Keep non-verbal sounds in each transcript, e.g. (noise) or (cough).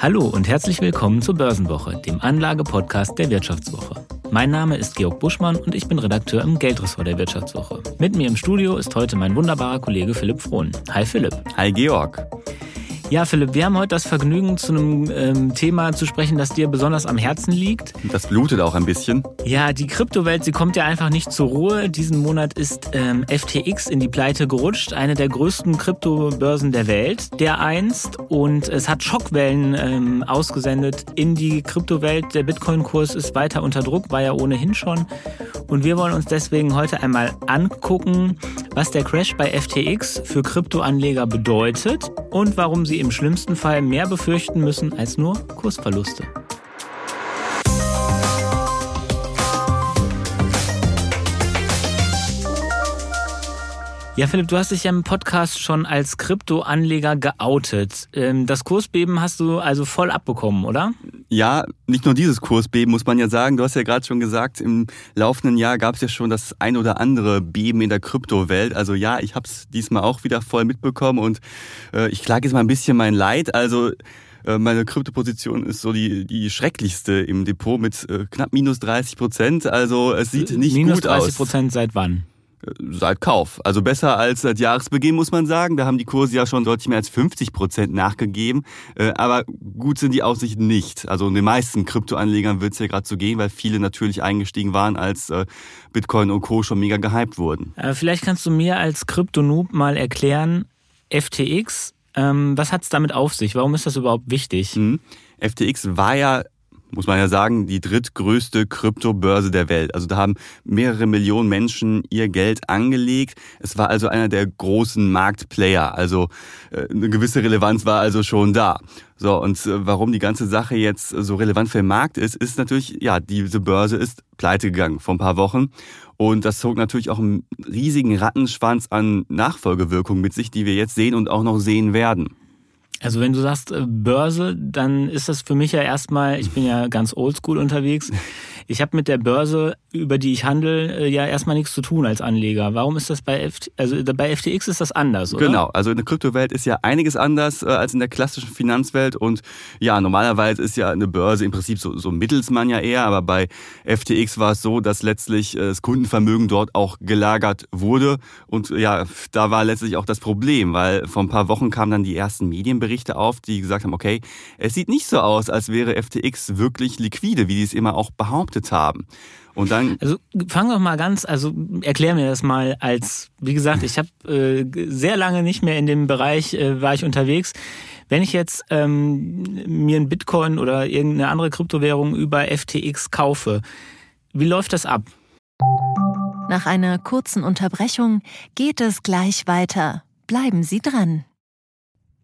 Hallo und herzlich willkommen zur Börsenwoche, dem Anlage-Podcast der Wirtschaftswoche. Mein Name ist Georg Buschmann und ich bin Redakteur im Geldressort der Wirtschaftswoche. Mit mir im Studio ist heute mein wunderbarer Kollege Philipp Frohn. Hi Philipp. Hi Georg. Ja, Philipp, wir haben heute das Vergnügen, zu einem ähm, Thema zu sprechen, das dir besonders am Herzen liegt. Das blutet auch ein bisschen. Ja, die Kryptowelt, sie kommt ja einfach nicht zur Ruhe. Diesen Monat ist ähm, FTX in die Pleite gerutscht, eine der größten Kryptobörsen der Welt, der einst. Und es hat Schockwellen ähm, ausgesendet in die Kryptowelt. Der Bitcoin-Kurs ist weiter unter Druck, war ja ohnehin schon. Und wir wollen uns deswegen heute einmal angucken, was der Crash bei FTX für Kryptoanleger bedeutet und warum sie im schlimmsten Fall mehr befürchten müssen als nur Kursverluste. Ja, Philipp, du hast dich ja im Podcast schon als Kryptoanleger geoutet. Ähm, das Kursbeben hast du also voll abbekommen, oder? Ja, nicht nur dieses Kursbeben, muss man ja sagen. Du hast ja gerade schon gesagt, im laufenden Jahr gab es ja schon das ein oder andere Beben in der Kryptowelt. Also ja, ich habe es diesmal auch wieder voll mitbekommen und äh, ich klage jetzt mal ein bisschen mein Leid. Also äh, meine Kryptoposition ist so die, die schrecklichste im Depot mit äh, knapp minus 30 Prozent. Also es sieht nicht minus gut aus. Minus 30 Prozent seit wann? Seit Kauf. Also besser als seit Jahresbeginn, muss man sagen. Da haben die Kurse ja schon deutlich mehr als 50 Prozent nachgegeben. Äh, aber gut sind die Aussichten nicht. Also den meisten Kryptoanlegern wird es ja gerade so gehen, weil viele natürlich eingestiegen waren, als äh, Bitcoin und Co. schon mega gehypt wurden. Äh, vielleicht kannst du mir als Kryptonoob mal erklären, FTX, ähm, was hat es damit auf sich? Warum ist das überhaupt wichtig? Mhm. FTX war ja muss man ja sagen, die drittgrößte Kryptobörse der Welt. Also da haben mehrere Millionen Menschen ihr Geld angelegt. Es war also einer der großen Marktplayer. Also äh, eine gewisse Relevanz war also schon da. So, und äh, warum die ganze Sache jetzt so relevant für den Markt ist, ist natürlich, ja, diese Börse ist pleite gegangen vor ein paar Wochen. Und das zog natürlich auch einen riesigen Rattenschwanz an Nachfolgewirkungen mit sich, die wir jetzt sehen und auch noch sehen werden. Also wenn du sagst äh, Börse, dann ist das für mich ja erstmal, ich bin ja ganz oldschool unterwegs, (laughs) ich habe mit der Börse, über die ich handle, äh, ja erstmal nichts zu tun als Anleger. Warum ist das bei FT, also bei FTX ist das anders, oder? Genau, also in der Kryptowelt ist ja einiges anders äh, als in der klassischen Finanzwelt und ja, normalerweise ist ja eine Börse im Prinzip so, so Mittelsmann ja eher, aber bei FTX war es so, dass letztlich das Kundenvermögen dort auch gelagert wurde und ja, da war letztlich auch das Problem, weil vor ein paar Wochen kamen dann die ersten Medienberichte auf, die gesagt haben, okay, es sieht nicht so aus, als wäre FTX wirklich liquide, wie die es immer auch behauptet haben. Und dann also fang doch mal ganz, also erklär mir das mal als, wie gesagt, ich habe äh, sehr lange nicht mehr in dem Bereich äh, war ich unterwegs. Wenn ich jetzt ähm, mir ein Bitcoin oder irgendeine andere Kryptowährung über FTX kaufe, wie läuft das ab? Nach einer kurzen Unterbrechung geht es gleich weiter. Bleiben Sie dran.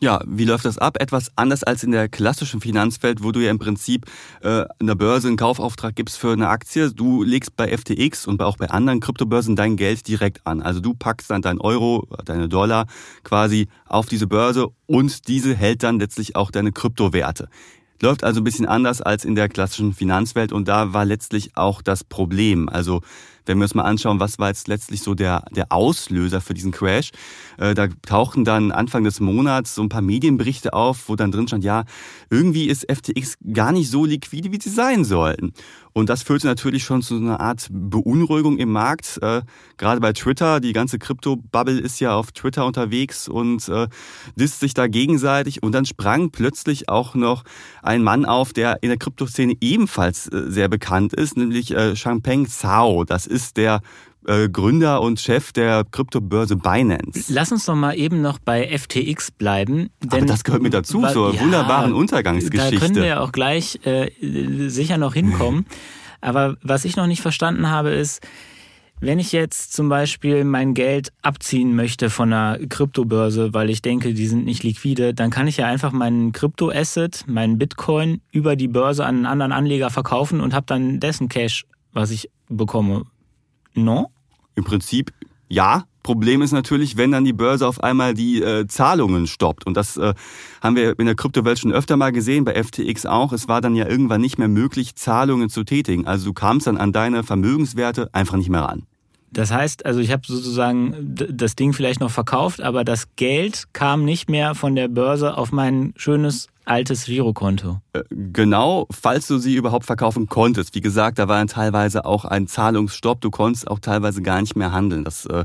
Ja, wie läuft das ab? Etwas anders als in der klassischen Finanzwelt, wo du ja im Prinzip äh, in der Börse einen Kaufauftrag gibst für eine Aktie. Du legst bei FTX und auch bei anderen Kryptobörsen dein Geld direkt an. Also du packst dann dein Euro, deine Dollar quasi auf diese Börse und diese hält dann letztlich auch deine Kryptowerte. Läuft also ein bisschen anders als in der klassischen Finanzwelt und da war letztlich auch das Problem. Also wenn wir uns mal anschauen, was war jetzt letztlich so der, der Auslöser für diesen Crash, äh, da tauchten dann Anfang des Monats so ein paar Medienberichte auf, wo dann drin stand, ja, irgendwie ist FTX gar nicht so liquide, wie sie sein sollten. Und das führte natürlich schon zu einer Art Beunruhigung im Markt. Äh, gerade bei Twitter, die ganze Krypto-Bubble ist ja auf Twitter unterwegs und äh, disst sich da gegenseitig. Und dann sprang plötzlich auch noch ein Mann auf, der in der Kryptoszene ebenfalls äh, sehr bekannt ist, nämlich äh, Changpeng Zhao. Das ist der äh, Gründer und Chef der Kryptobörse Binance. Lass uns doch mal eben noch bei FTX bleiben. Denn Aber das gehört mit dazu, zur ja, wunderbaren Untergangsgeschichte. Da können wir ja auch gleich äh, sicher noch hinkommen. (laughs) Aber was ich noch nicht verstanden habe, ist, wenn ich jetzt zum Beispiel mein Geld abziehen möchte von einer Kryptobörse, weil ich denke, die sind nicht liquide, dann kann ich ja einfach meinen Kryptoasset, meinen Bitcoin über die Börse an einen anderen Anleger verkaufen und habe dann dessen Cash, was ich bekomme. No? Im Prinzip ja. Problem ist natürlich, wenn dann die Börse auf einmal die äh, Zahlungen stoppt. Und das äh, haben wir in der Kryptowelt schon öfter mal gesehen, bei FTX auch. Es war dann ja irgendwann nicht mehr möglich, Zahlungen zu tätigen. Also du kamst dann an deine Vermögenswerte einfach nicht mehr ran. Das heißt, also ich habe sozusagen das Ding vielleicht noch verkauft, aber das Geld kam nicht mehr von der Börse auf mein schönes altes Girokonto. Äh, genau, falls du sie überhaupt verkaufen konntest. Wie gesagt, da war dann teilweise auch ein Zahlungsstopp. Du konntest auch teilweise gar nicht mehr handeln. Das äh,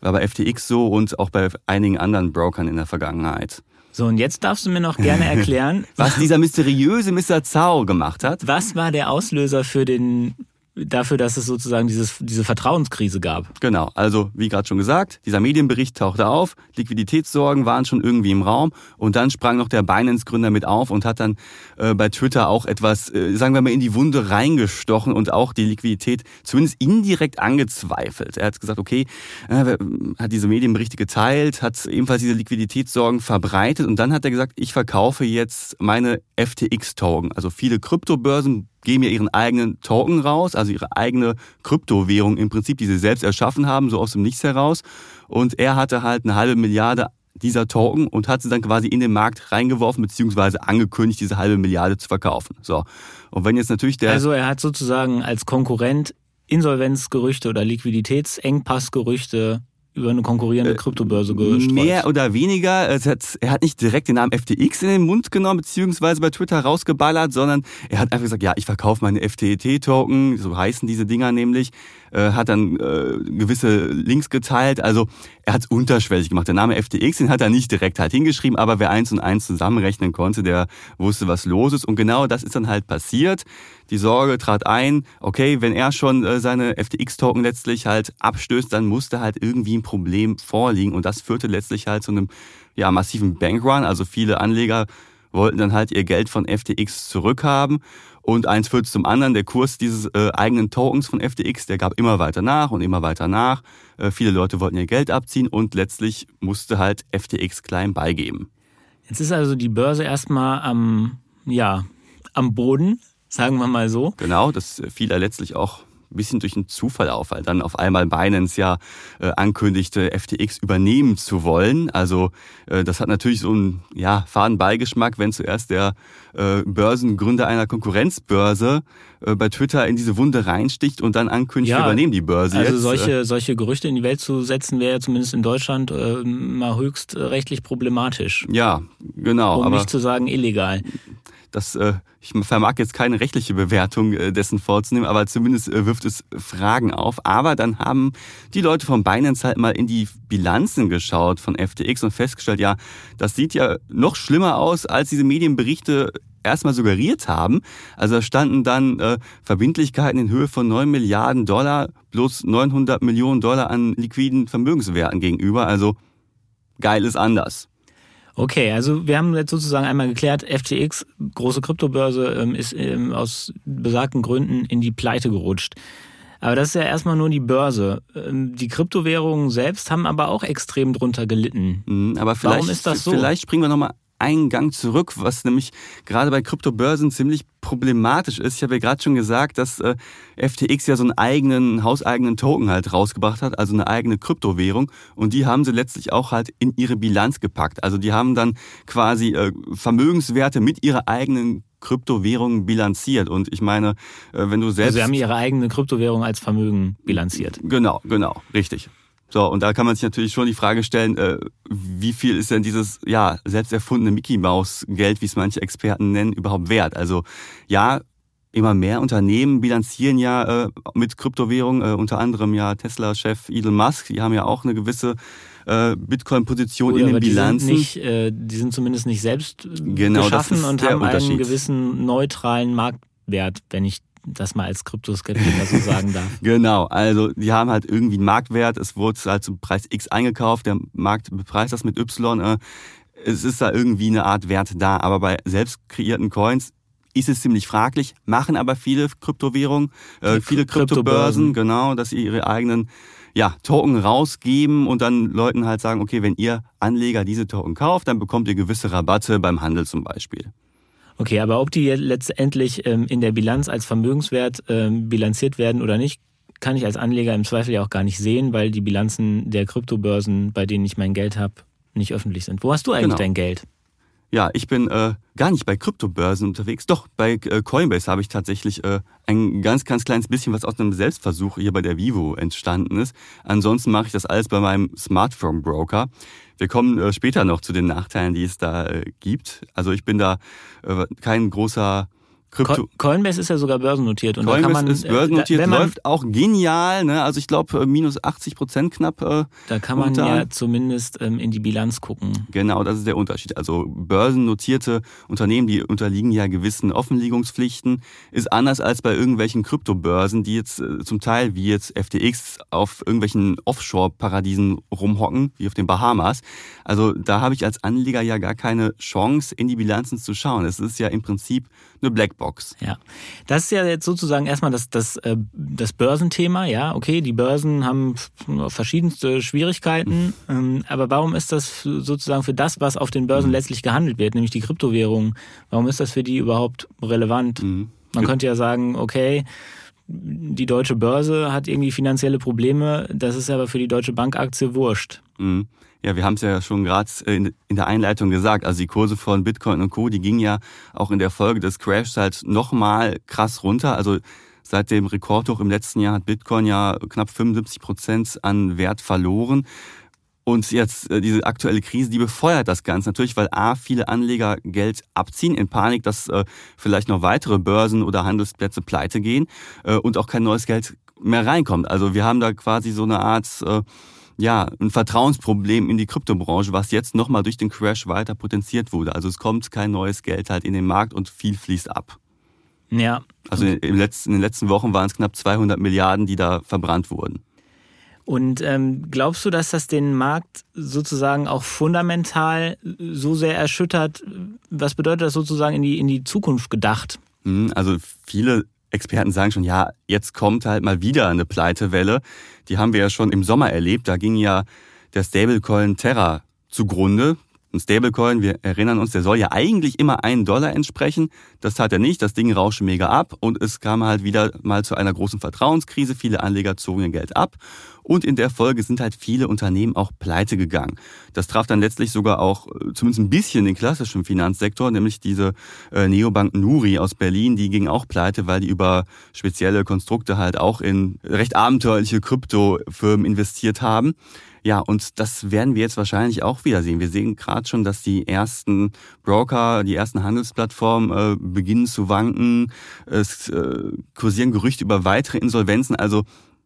war bei FTX so und auch bei einigen anderen Brokern in der Vergangenheit. So, und jetzt darfst du mir noch gerne (laughs) erklären, was dieser (laughs) mysteriöse Mr. Zhao gemacht hat. Was war der Auslöser für den dafür, dass es sozusagen dieses, diese Vertrauenskrise gab. Genau, also wie gerade schon gesagt, dieser Medienbericht tauchte auf, Liquiditätssorgen waren schon irgendwie im Raum und dann sprang noch der Binance-Gründer mit auf und hat dann äh, bei Twitter auch etwas, äh, sagen wir mal, in die Wunde reingestochen und auch die Liquidität zumindest indirekt angezweifelt. Er hat gesagt, okay, äh, hat diese Medienberichte geteilt, hat ebenfalls diese Liquiditätssorgen verbreitet und dann hat er gesagt, ich verkaufe jetzt meine FTX-Token. Also viele Kryptobörsen geben ja ihren eigenen Token raus, also ihre eigene Kryptowährung im Prinzip, die sie selbst erschaffen haben, so aus dem Nichts heraus. Und er hatte halt eine halbe Milliarde dieser Token und hat sie dann quasi in den Markt reingeworfen, beziehungsweise angekündigt, diese halbe Milliarde zu verkaufen. So. Und wenn jetzt natürlich der. Also er hat sozusagen als Konkurrent Insolvenzgerüchte oder Liquiditätsengpassgerüchte über eine konkurrierende äh, Kryptobörse gestreut. Mehr oder weniger. Hat, er hat nicht direkt den Namen FTX in den Mund genommen, beziehungsweise bei Twitter rausgeballert, sondern er hat einfach gesagt, ja, ich verkaufe meine FTT-Token, so heißen diese Dinger nämlich, äh, hat dann äh, gewisse Links geteilt. Also er hat es unterschwellig gemacht. Der Name FTX, den hat er nicht direkt halt hingeschrieben, aber wer eins und eins zusammenrechnen konnte, der wusste, was los ist. Und genau das ist dann halt passiert. Die Sorge trat ein, okay, wenn er schon äh, seine FTX-Token letztlich halt abstößt, dann musste halt irgendwie ein Problem vorliegen. Und das führte letztlich halt zu einem ja, massiven Bankrun. Also viele Anleger wollten dann halt ihr Geld von FTX zurückhaben. Und eins führt zum anderen. Der Kurs dieses äh, eigenen Tokens von FTX, der gab immer weiter nach und immer weiter nach. Äh, viele Leute wollten ihr Geld abziehen und letztlich musste halt FTX klein beigeben. Jetzt ist also die Börse erstmal am, ja, am Boden, sagen wir mal so. Genau, das fiel ja letztlich auch ein bisschen durch einen Zufall auf, weil dann auf einmal Binance ja äh, ankündigte, FTX übernehmen zu wollen. Also äh, das hat natürlich so einen ja, faden Beigeschmack, wenn zuerst der äh, Börsengründer einer Konkurrenzbörse äh, bei Twitter in diese Wunde reinsticht und dann ankündigt, ja, wir übernehmen die Börse. Also jetzt. solche, solche Gerüchte in die Welt zu setzen, wäre zumindest in Deutschland äh, mal höchst rechtlich problematisch. Ja, genau. Um aber nicht zu sagen illegal das, äh, ich vermag jetzt keine rechtliche Bewertung äh, dessen vorzunehmen, aber zumindest äh, wirft es Fragen auf. Aber dann haben die Leute von Binance halt mal in die Bilanzen geschaut von FTX und festgestellt, ja, das sieht ja noch schlimmer aus, als diese Medienberichte erstmal suggeriert haben. Also da standen dann äh, Verbindlichkeiten in Höhe von 9 Milliarden Dollar plus 900 Millionen Dollar an liquiden Vermögenswerten gegenüber. Also geil ist anders. Okay, also wir haben jetzt sozusagen einmal geklärt, FTX, große Kryptobörse, ähm, ist ähm, aus besagten Gründen in die Pleite gerutscht. Aber das ist ja erstmal nur die Börse. Ähm, die Kryptowährungen selbst haben aber auch extrem drunter gelitten. Mhm, aber vielleicht, Warum ist das so? Vielleicht springen wir nochmal einen Gang zurück, was nämlich gerade bei Kryptobörsen ziemlich problematisch ist. Ich habe ja gerade schon gesagt, dass äh, FTX ja so einen eigenen, hauseigenen Token halt rausgebracht hat, also eine eigene Kryptowährung. Und die haben sie letztlich auch halt in ihre Bilanz gepackt. Also die haben dann quasi äh, Vermögenswerte mit ihrer eigenen Kryptowährung bilanziert. Und ich meine, äh, wenn du selbst. Also sie haben ihre eigene Kryptowährung als Vermögen bilanziert. Genau, genau, richtig. So, und da kann man sich natürlich schon die Frage stellen, äh, wie viel ist denn dieses ja selbst erfundene Mickey Maus Geld, wie es manche Experten nennen, überhaupt wert? Also ja, immer mehr Unternehmen bilanzieren ja äh, mit Kryptowährungen, äh, unter anderem ja Tesla-Chef Elon Musk, die haben ja auch eine gewisse äh, Bitcoin-Position in den Bilanzen. Die sind, nicht, äh, die sind zumindest nicht selbst genau, geschaffen und haben einen gewissen neutralen Marktwert, wenn ich das mal als Kryptoskeptiker so (laughs) sagen darf. Genau, also die haben halt irgendwie einen Marktwert, es wurde halt zum Preis X eingekauft, der Markt bepreist das mit Y. Äh, es ist da irgendwie eine Art Wert da, aber bei selbst kreierten Coins ist es ziemlich fraglich, machen aber viele Kryptowährungen, äh, viele Kryptobörsen, genau, dass sie ihre eigenen ja, Token rausgeben und dann Leuten halt sagen, okay, wenn ihr Anleger diese Token kauft, dann bekommt ihr gewisse Rabatte beim Handel zum Beispiel. Okay, aber ob die letztendlich ähm, in der Bilanz als Vermögenswert ähm, bilanziert werden oder nicht, kann ich als Anleger im Zweifel ja auch gar nicht sehen, weil die Bilanzen der Kryptobörsen, bei denen ich mein Geld habe, nicht öffentlich sind. Wo hast du eigentlich genau. dein Geld? Ja, ich bin äh, gar nicht bei Kryptobörsen unterwegs. Doch, bei äh, Coinbase habe ich tatsächlich äh, ein ganz, ganz kleines bisschen, was aus einem Selbstversuch hier bei der Vivo entstanden ist. Ansonsten mache ich das alles bei meinem Smartphone-Broker. Wir kommen äh, später noch zu den Nachteilen, die es da äh, gibt. Also ich bin da äh, kein großer Krypto Coinbase ist ja sogar börsennotiert. Und Coinbase da kann man, ist börsennotiert, man, läuft auch genial. Ne? Also ich glaube äh, minus 80 Prozent knapp. Äh, da kann man momentan. ja zumindest ähm, in die Bilanz gucken. Genau, das ist der Unterschied. Also börsennotierte Unternehmen, die unterliegen ja gewissen Offenlegungspflichten, ist anders als bei irgendwelchen Kryptobörsen, die jetzt äh, zum Teil wie jetzt FTX auf irgendwelchen Offshore-Paradiesen rumhocken, wie auf den Bahamas. Also da habe ich als Anleger ja gar keine Chance, in die Bilanzen zu schauen. Es ist ja im Prinzip eine Blackbox. Ja, das ist ja jetzt sozusagen erstmal das, das, äh, das Börsenthema. Ja, okay, die Börsen haben verschiedenste Schwierigkeiten, mhm. aber warum ist das sozusagen für das, was auf den Börsen mhm. letztlich gehandelt wird, nämlich die Kryptowährung, warum ist das für die überhaupt relevant? Mhm. Man könnte ja sagen, okay, die deutsche Börse hat irgendwie finanzielle Probleme, das ist aber für die deutsche Bankaktie wurscht. Mhm. Ja, wir haben es ja schon gerade in, der Einleitung gesagt. Also die Kurse von Bitcoin und Co., die gingen ja auch in der Folge des Crashs halt nochmal krass runter. Also seit dem Rekordhoch im letzten Jahr hat Bitcoin ja knapp 75 Prozent an Wert verloren. Und jetzt äh, diese aktuelle Krise, die befeuert das Ganze natürlich, weil A, viele Anleger Geld abziehen in Panik, dass äh, vielleicht noch weitere Börsen oder Handelsplätze pleite gehen äh, und auch kein neues Geld mehr reinkommt. Also wir haben da quasi so eine Art äh, ja, ein Vertrauensproblem in die Kryptobranche, was jetzt nochmal durch den Crash weiter potenziert wurde. Also es kommt kein neues Geld halt in den Markt und viel fließt ab. Ja. Also in, letzten, in den letzten Wochen waren es knapp 200 Milliarden, die da verbrannt wurden. Und ähm, glaubst du, dass das den Markt sozusagen auch fundamental so sehr erschüttert? Was bedeutet das sozusagen in die, in die Zukunft gedacht? Hm, also viele Experten sagen schon, ja, jetzt kommt halt mal wieder eine Pleitewelle. Die haben wir ja schon im Sommer erlebt. Da ging ja der Stablecoin Terra zugrunde. Ein Stablecoin, wir erinnern uns, der soll ja eigentlich immer einen Dollar entsprechen. Das tat er nicht. Das Ding rauschte mega ab und es kam halt wieder mal zu einer großen Vertrauenskrise. Viele Anleger zogen ihr Geld ab und in der Folge sind halt viele Unternehmen auch pleite gegangen. Das traf dann letztlich sogar auch äh, zumindest ein bisschen den klassischen Finanzsektor, nämlich diese äh, Neobank Nuri aus Berlin, die ging auch pleite, weil die über spezielle Konstrukte halt auch in recht abenteuerliche Kryptofirmen investiert haben. Ja, und das werden wir jetzt wahrscheinlich auch wieder sehen. Wir sehen gerade schon, dass die ersten Broker, die ersten Handelsplattformen äh, beginnen zu wanken. Es äh, kursieren Gerüchte über weitere Insolvenzen. Also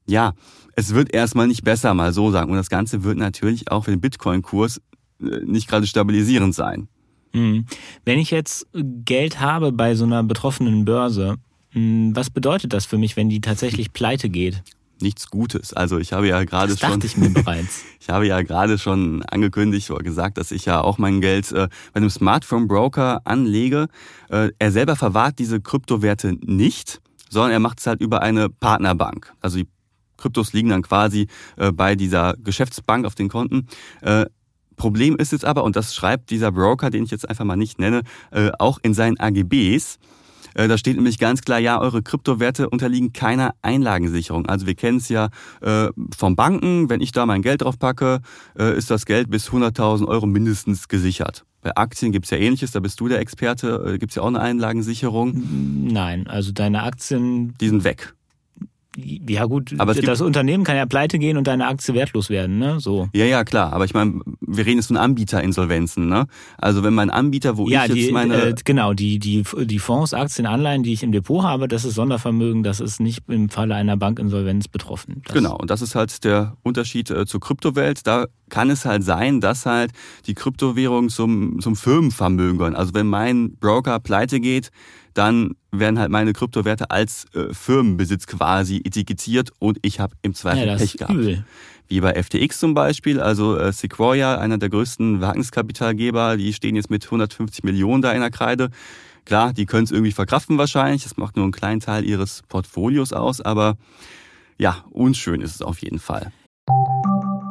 ja, es wird erstmal nicht besser, mal so sagen. Und das Ganze wird natürlich auch für den Bitcoin-Kurs äh, nicht gerade stabilisierend sein. Hm. Wenn ich jetzt Geld habe bei so einer betroffenen Börse, hm, was bedeutet das für mich, wenn die tatsächlich pleite geht? nichts Gutes. Also ich habe ja gerade das schon. ich mir bereits. (laughs) ich habe ja gerade schon angekündigt oder gesagt, dass ich ja auch mein Geld äh, bei einem Smartphone Broker anlege. Äh, er selber verwahrt diese Kryptowerte nicht, sondern er macht es halt über eine Partnerbank. Also die Kryptos liegen dann quasi äh, bei dieser Geschäftsbank auf den Konten. Äh, Problem ist jetzt aber, und das schreibt dieser Broker, den ich jetzt einfach mal nicht nenne, äh, auch in seinen AGBs, äh, da steht nämlich ganz klar, ja, eure Kryptowerte unterliegen keiner Einlagensicherung. Also wir kennen es ja äh, vom Banken, wenn ich da mein Geld drauf packe, äh, ist das Geld bis 100.000 Euro mindestens gesichert. Bei Aktien gibt's ja ähnliches, da bist du der Experte, äh, gibt's ja auch eine Einlagensicherung. Nein, also deine Aktien. Die sind weg. Ja gut, aber das Unternehmen kann ja pleite gehen und deine Aktie wertlos werden, ne? So. Ja, ja, klar. Aber ich meine, wir reden jetzt von Anbieterinsolvenzen, ne? Also wenn mein Anbieter, wo ja, ich jetzt meine... Äh, genau, die, die, die Fonds, Aktien, Anleihen, die ich im Depot habe, das ist Sondervermögen, das ist nicht im Falle einer Bankinsolvenz betroffen. Das genau, und das ist halt der Unterschied äh, zur Kryptowelt. Da kann es halt sein, dass halt die Kryptowährung zum, zum Firmenvermögen gehören. Also wenn mein Broker pleite geht, dann werden halt meine Kryptowerte als äh, Firmenbesitz quasi etikettiert und ich habe im Zweifel ja, Pech gehabt. Übel. Wie bei FTX zum Beispiel, also äh, Sequoia, einer der größten Wagniskapitalgeber, die stehen jetzt mit 150 Millionen da in der Kreide. Klar, die können es irgendwie verkraften wahrscheinlich, das macht nur einen kleinen Teil ihres Portfolios aus, aber ja, unschön ist es auf jeden Fall.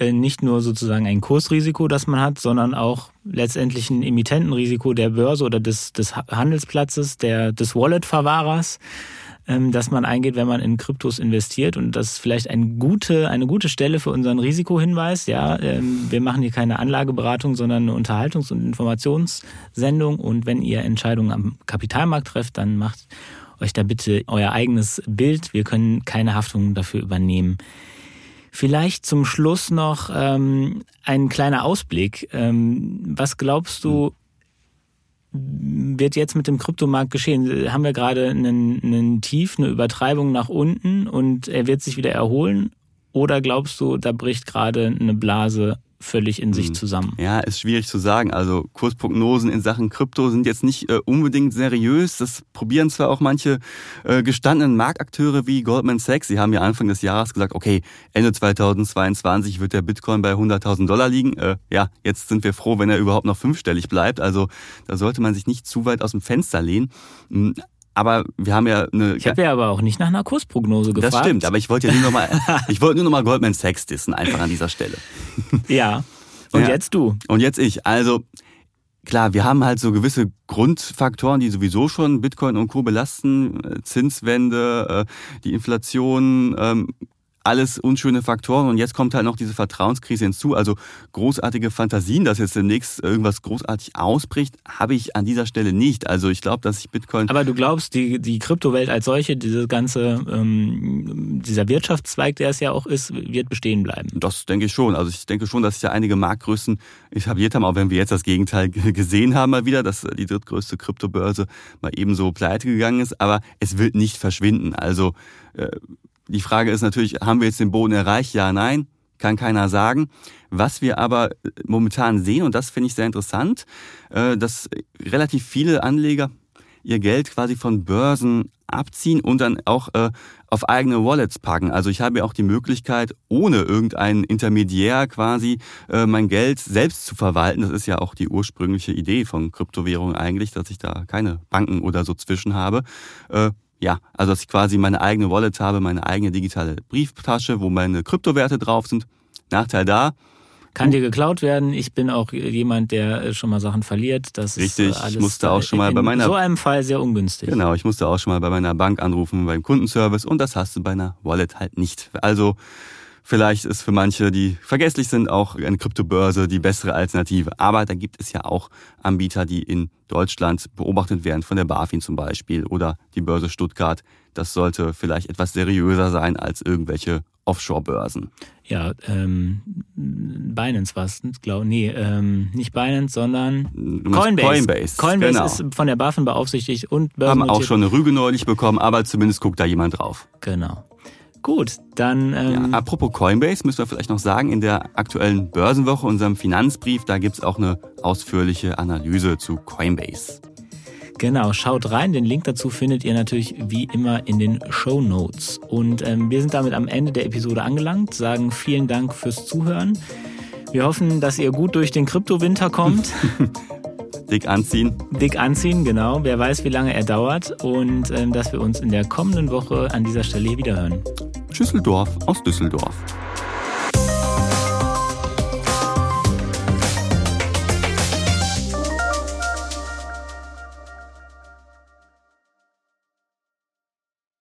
nicht nur sozusagen ein Kursrisiko, das man hat, sondern auch letztendlich ein Emittentenrisiko der Börse oder des, des Handelsplatzes, der, des Wallet-Verwahrers, ähm, das man eingeht, wenn man in Kryptos investiert. Und das ist vielleicht eine gute, eine gute Stelle für unseren Risikohinweis. Ja, ähm, wir machen hier keine Anlageberatung, sondern eine Unterhaltungs- und Informationssendung. Und wenn ihr Entscheidungen am Kapitalmarkt trefft, dann macht euch da bitte euer eigenes Bild. Wir können keine Haftung dafür übernehmen. Vielleicht zum Schluss noch ähm, ein kleiner Ausblick. Ähm, was glaubst du, wird jetzt mit dem Kryptomarkt geschehen? Haben wir gerade einen, einen Tief, eine Übertreibung nach unten und er wird sich wieder erholen? Oder glaubst du, da bricht gerade eine Blase völlig in sich hm. zusammen. Ja, ist schwierig zu sagen. Also Kursprognosen in Sachen Krypto sind jetzt nicht äh, unbedingt seriös. Das probieren zwar auch manche äh, gestandenen Marktakteure wie Goldman Sachs. Sie haben ja Anfang des Jahres gesagt, okay, Ende 2022 wird der Bitcoin bei 100.000 Dollar liegen. Äh, ja, jetzt sind wir froh, wenn er überhaupt noch fünfstellig bleibt. Also da sollte man sich nicht zu weit aus dem Fenster lehnen. Aber wir haben ja eine. Ich habe ja aber auch nicht nach einer Kursprognose gefragt. Das stimmt, aber ich wollte ja nur noch mal, (laughs) ich wollte nur Goldman Sachs dissen, einfach an dieser Stelle. Ja. Und ja. jetzt du. Und jetzt ich. Also klar, wir haben halt so gewisse Grundfaktoren, die sowieso schon Bitcoin und Co. belasten. Äh, Zinswende, äh, die Inflation, ähm, alles unschöne Faktoren und jetzt kommt halt noch diese Vertrauenskrise hinzu. Also großartige Fantasien, dass jetzt demnächst irgendwas großartig ausbricht, habe ich an dieser Stelle nicht. Also ich glaube, dass ich Bitcoin. Aber du glaubst, die, die Kryptowelt als solche, diese ganze, ähm, dieser Wirtschaftszweig, der es ja auch ist, wird bestehen bleiben. Das denke ich schon. Also ich denke schon, dass sich ja einige Marktgrößen etabliert haben, auch wenn wir jetzt das Gegenteil (laughs) gesehen haben mal wieder, dass die drittgrößte Kryptobörse mal ebenso pleite gegangen ist. Aber es wird nicht verschwinden. Also äh, die Frage ist natürlich, haben wir jetzt den Boden erreicht? Ja, nein, kann keiner sagen. Was wir aber momentan sehen, und das finde ich sehr interessant, äh, dass relativ viele Anleger ihr Geld quasi von Börsen abziehen und dann auch äh, auf eigene Wallets packen. Also ich habe ja auch die Möglichkeit, ohne irgendeinen Intermediär quasi äh, mein Geld selbst zu verwalten. Das ist ja auch die ursprüngliche Idee von Kryptowährungen eigentlich, dass ich da keine Banken oder so zwischen habe ja, also dass ich quasi meine eigene Wallet habe, meine eigene digitale Brieftasche, wo meine Kryptowerte drauf sind. Nachteil da. Kann dir geklaut werden. Ich bin auch jemand, der schon mal Sachen verliert. Das Richtig, ist alles ich musste auch schon mal bei meiner. In so einem Fall sehr ungünstig. Genau, ich musste auch schon mal bei meiner Bank anrufen, beim Kundenservice und das hast du bei einer Wallet halt nicht. Also Vielleicht ist für manche, die vergesslich sind, auch eine Kryptobörse die bessere Alternative. Aber da gibt es ja auch Anbieter, die in Deutschland beobachtet werden, von der BaFin zum Beispiel oder die Börse Stuttgart. Das sollte vielleicht etwas seriöser sein als irgendwelche Offshore-Börsen. Ja, ähm, Binance war es, glaube nee, ähm, nicht Binance, sondern Coinbase. Coinbase, Coinbase genau. ist von der BaFin beaufsichtigt und Haben auch schon eine Rüge neulich bekommen, aber zumindest guckt da jemand drauf. Genau. Gut, dann. Ähm ja, apropos Coinbase, müssen wir vielleicht noch sagen, in der aktuellen Börsenwoche, unserem Finanzbrief, da gibt es auch eine ausführliche Analyse zu Coinbase. Genau, schaut rein. Den Link dazu findet ihr natürlich wie immer in den Show Notes. Und ähm, wir sind damit am Ende der Episode angelangt, sagen vielen Dank fürs Zuhören. Wir hoffen, dass ihr gut durch den Kryptowinter kommt. (laughs) Dick anziehen. Dick anziehen, genau. Wer weiß, wie lange er dauert. Und ähm, dass wir uns in der kommenden Woche an dieser Stelle wieder hören. Schüsseldorf aus Düsseldorf.